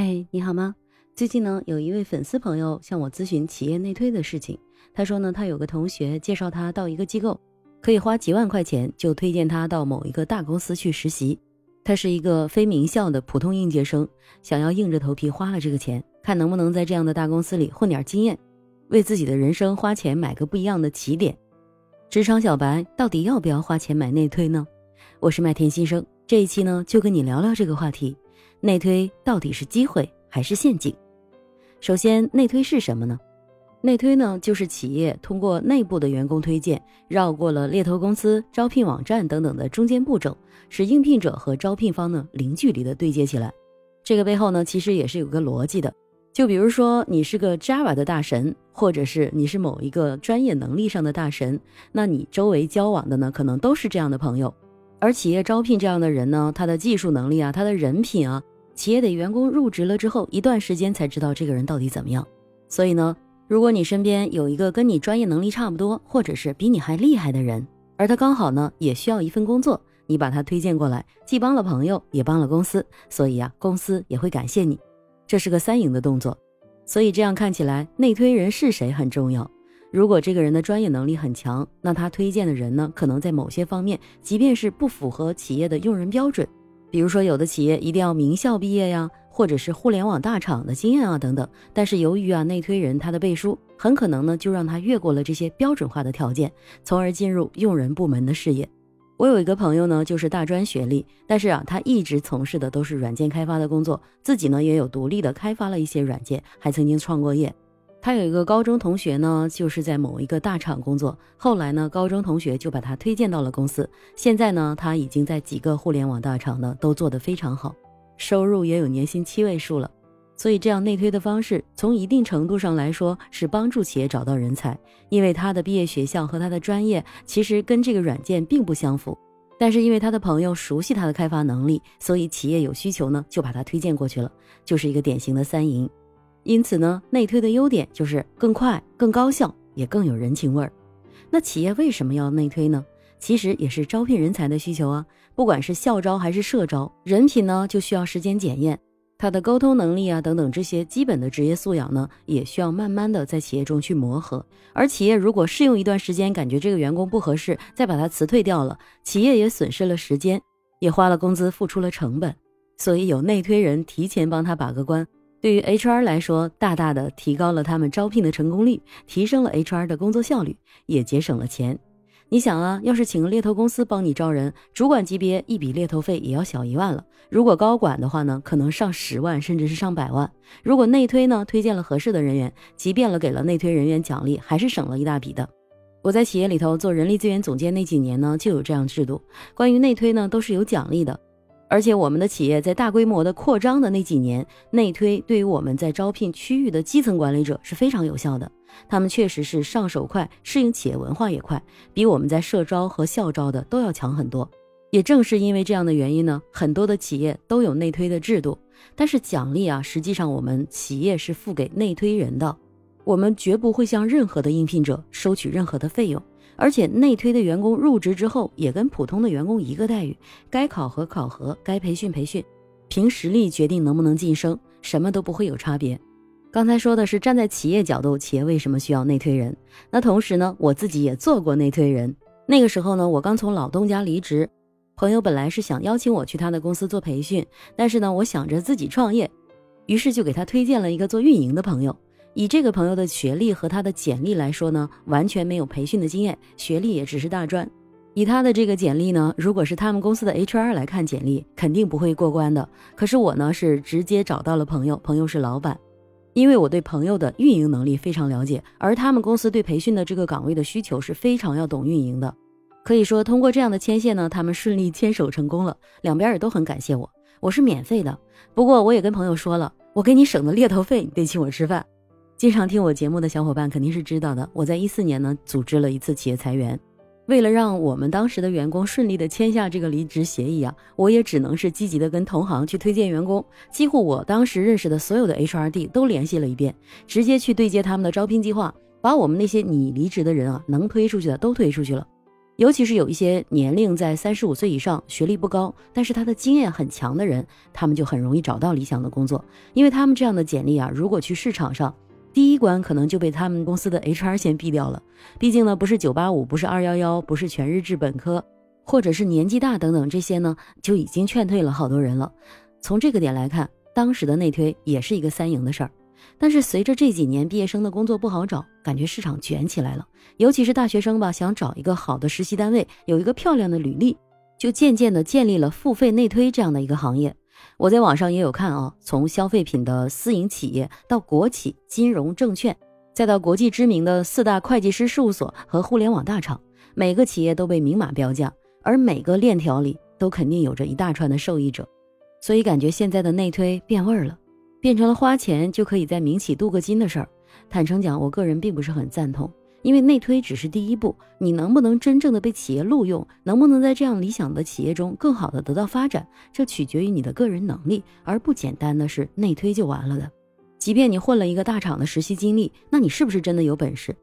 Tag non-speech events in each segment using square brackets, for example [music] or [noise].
嘿，你好吗？最近呢，有一位粉丝朋友向我咨询企业内推的事情。他说呢，他有个同学介绍他到一个机构，可以花几万块钱就推荐他到某一个大公司去实习。他是一个非名校的普通应届生，想要硬着头皮花了这个钱，看能不能在这样的大公司里混点经验，为自己的人生花钱买个不一样的起点。职场小白到底要不要花钱买内推呢？我是麦田新生，这一期呢就跟你聊聊这个话题。内推到底是机会还是陷阱？首先，内推是什么呢？内推呢，就是企业通过内部的员工推荐，绕过了猎头公司、招聘网站等等的中间步骤，使应聘者和招聘方呢零距离的对接起来。这个背后呢，其实也是有个逻辑的。就比如说，你是个 Java 的大神，或者是你是某一个专业能力上的大神，那你周围交往的呢，可能都是这样的朋友。而企业招聘这样的人呢，他的技术能力啊，他的人品啊，企业的员工入职了之后一段时间才知道这个人到底怎么样。所以呢，如果你身边有一个跟你专业能力差不多，或者是比你还厉害的人，而他刚好呢也需要一份工作，你把他推荐过来，既帮了朋友，也帮了公司，所以啊，公司也会感谢你。这是个三赢的动作。所以这样看起来，内推人是谁很重要。如果这个人的专业能力很强，那他推荐的人呢，可能在某些方面，即便是不符合企业的用人标准，比如说有的企业一定要名校毕业呀，或者是互联网大厂的经验啊等等。但是由于啊内推人他的背书，很可能呢就让他越过了这些标准化的条件，从而进入用人部门的视野。我有一个朋友呢，就是大专学历，但是啊他一直从事的都是软件开发的工作，自己呢也有独立的开发了一些软件，还曾经创过业。他有一个高中同学呢，就是在某一个大厂工作。后来呢，高中同学就把他推荐到了公司。现在呢，他已经在几个互联网大厂呢都做得非常好，收入也有年薪七位数了。所以这样内推的方式，从一定程度上来说是帮助企业找到人才，因为他的毕业学校和他的专业其实跟这个软件并不相符。但是因为他的朋友熟悉他的开发能力，所以企业有需求呢就把他推荐过去了，就是一个典型的三赢。因此呢，内推的优点就是更快、更高效，也更有人情味儿。那企业为什么要内推呢？其实也是招聘人才的需求啊。不管是校招还是社招，人品呢就需要时间检验，他的沟通能力啊等等这些基本的职业素养呢，也需要慢慢的在企业中去磨合。而企业如果试用一段时间，感觉这个员工不合适，再把他辞退掉了，企业也损失了时间，也花了工资，付出了成本。所以有内推人提前帮他把个关。对于 HR 来说，大大的提高了他们招聘的成功率，提升了 HR 的工作效率，也节省了钱。你想啊，要是请个猎头公司帮你招人，主管级别一笔猎头费也要小一万了。如果高管的话呢，可能上十万，甚至是上百万。如果内推呢，推荐了合适的人员，即便了给了内推人员奖励，还是省了一大笔的。我在企业里头做人力资源总监那几年呢，就有这样制度，关于内推呢，都是有奖励的。而且我们的企业在大规模的扩张的那几年，内推对于我们在招聘区域的基层管理者是非常有效的。他们确实是上手快，适应企业文化也快，比我们在社招和校招的都要强很多。也正是因为这样的原因呢，很多的企业都有内推的制度。但是奖励啊，实际上我们企业是付给内推人的，我们绝不会向任何的应聘者收取任何的费用。而且内推的员工入职之后，也跟普通的员工一个待遇，该考核考核，该培训培训，凭实力决定能不能晋升，什么都不会有差别。刚才说的是站在企业角度，企业为什么需要内推人？那同时呢，我自己也做过内推人。那个时候呢，我刚从老东家离职，朋友本来是想邀请我去他的公司做培训，但是呢，我想着自己创业，于是就给他推荐了一个做运营的朋友。以这个朋友的学历和他的简历来说呢，完全没有培训的经验，学历也只是大专。以他的这个简历呢，如果是他们公司的 HR 来看简历，肯定不会过关的。可是我呢，是直接找到了朋友，朋友是老板，因为我对朋友的运营能力非常了解，而他们公司对培训的这个岗位的需求是非常要懂运营的。可以说，通过这样的牵线呢，他们顺利 [laughs] 牵手成功了，两边也都很感谢我。我是免费的，不过我也跟朋友说了，我给你省的猎头费，你得请我吃饭。经常听我节目的小伙伴肯定是知道的，我在一四年呢组织了一次企业裁员，为了让我们当时的员工顺利的签下这个离职协议啊，我也只能是积极的跟同行去推荐员工，几乎我当时认识的所有的 HRD 都联系了一遍，直接去对接他们的招聘计划，把我们那些拟离职的人啊能推出去的都推出去了。尤其是有一些年龄在三十五岁以上、学历不高，但是他的经验很强的人，他们就很容易找到理想的工作，因为他们这样的简历啊，如果去市场上，第一关可能就被他们公司的 HR 先毙掉了。毕竟呢，不是九八五，不是二幺幺，不是全日制本科，或者是年纪大等等这些呢，就已经劝退了好多人了。从这个点来看，当时的内推也是一个三赢的事儿。但是随着这几年毕业生的工作不好找，感觉市场卷起来了。尤其是大学生吧，想找一个好的实习单位，有一个漂亮的履历，就渐渐的建立了付费内推这样的一个行业。我在网上也有看啊，从消费品的私营企业到国企、金融、证券，再到国际知名的四大会计师事务所和互联网大厂，每个企业都被明码标价，而每个链条里都肯定有着一大串的受益者。所以感觉现在的内推变味儿了。变成了花钱就可以在民企镀个金的事儿，坦诚讲，我个人并不是很赞同。因为内推只是第一步，你能不能真正的被企业录用，能不能在这样理想的企业中更好的得到发展，这取决于你的个人能力，而不简单的是内推就完了的。即便你混了一个大厂的实习经历，那你是不是真的有本事？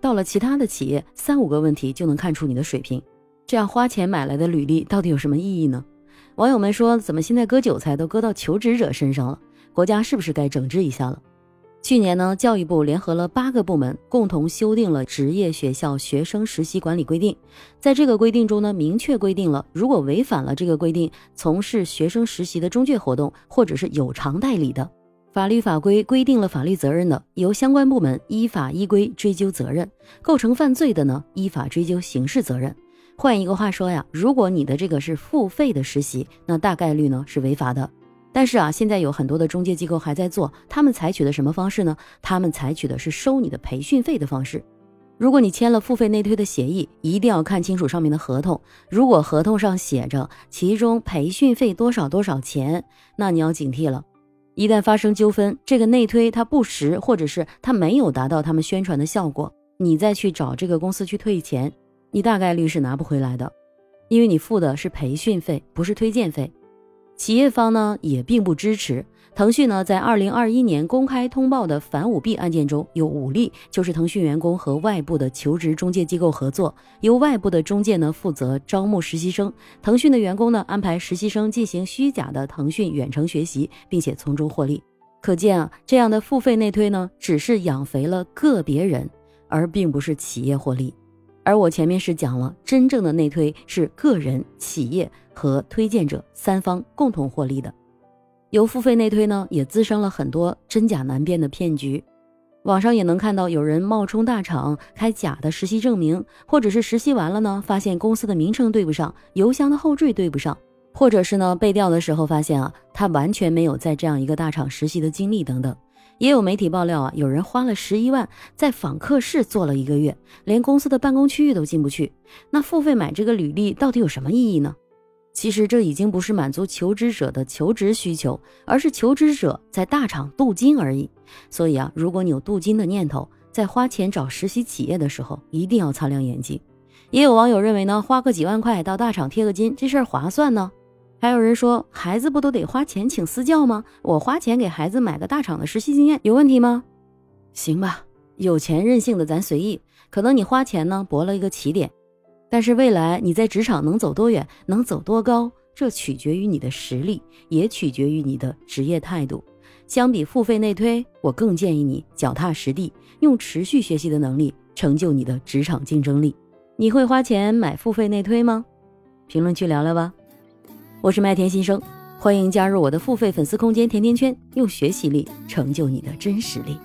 到了其他的企业，三五个问题就能看出你的水平。这样花钱买来的履历到底有什么意义呢？网友们说，怎么现在割韭菜都割到求职者身上了？国家是不是该整治一下了？去年呢，教育部联合了八个部门，共同修订了《职业学校学生实习管理规定》。在这个规定中呢，明确规定了，如果违反了这个规定，从事学生实习的中介活动，或者是有偿代理的，法律法规规定了法律责任的，由相关部门依法依规追究责任；构成犯罪的呢，依法追究刑事责任。换一个话说呀，如果你的这个是付费的实习，那大概率呢是违法的。但是啊，现在有很多的中介机构还在做，他们采取的什么方式呢？他们采取的是收你的培训费的方式。如果你签了付费内推的协议，一定要看清楚上面的合同。如果合同上写着其中培训费多少多少钱，那你要警惕了。一旦发生纠纷，这个内推它不实，或者是它没有达到他们宣传的效果，你再去找这个公司去退钱，你大概率是拿不回来的，因为你付的是培训费，不是推荐费。企业方呢也并不支持腾讯呢，在二零二一年公开通报的反舞弊案件中有五例，就是腾讯员工和外部的求职中介机构合作，由外部的中介呢负责招募实习生，腾讯的员工呢安排实习生进行虚假的腾讯远程学习，并且从中获利。可见啊，这样的付费内推呢，只是养肥了个别人，而并不是企业获利。而我前面是讲了，真正的内推是个人、企业和推荐者三方共同获利的。由付费内推呢，也滋生了很多真假难辨的骗局。网上也能看到有人冒充大厂开假的实习证明，或者是实习完了呢，发现公司的名称对不上，邮箱的后缀对不上，或者是呢被调的时候发现啊，他完全没有在这样一个大厂实习的经历等等。也有媒体爆料啊，有人花了十一万在访客室做了一个月，连公司的办公区域都进不去。那付费买这个履历到底有什么意义呢？其实这已经不是满足求职者的求职需求，而是求职者在大厂镀金而已。所以啊，如果你有镀金的念头，在花钱找实习企业的时候，一定要擦亮眼睛。也有网友认为呢，花个几万块到大厂贴个金，这事儿划算呢。还有人说，孩子不都得花钱请私教吗？我花钱给孩子买个大厂的实习经验，有问题吗？行吧，有钱任性的咱随意。可能你花钱呢博了一个起点，但是未来你在职场能走多远，能走多高，这取决于你的实力，也取决于你的职业态度。相比付费内推，我更建议你脚踏实地，用持续学习的能力成就你的职场竞争力。你会花钱买付费内推吗？评论区聊聊吧。我是麦田新生，欢迎加入我的付费粉丝空间甜甜圈，用学习力成就你的真实力。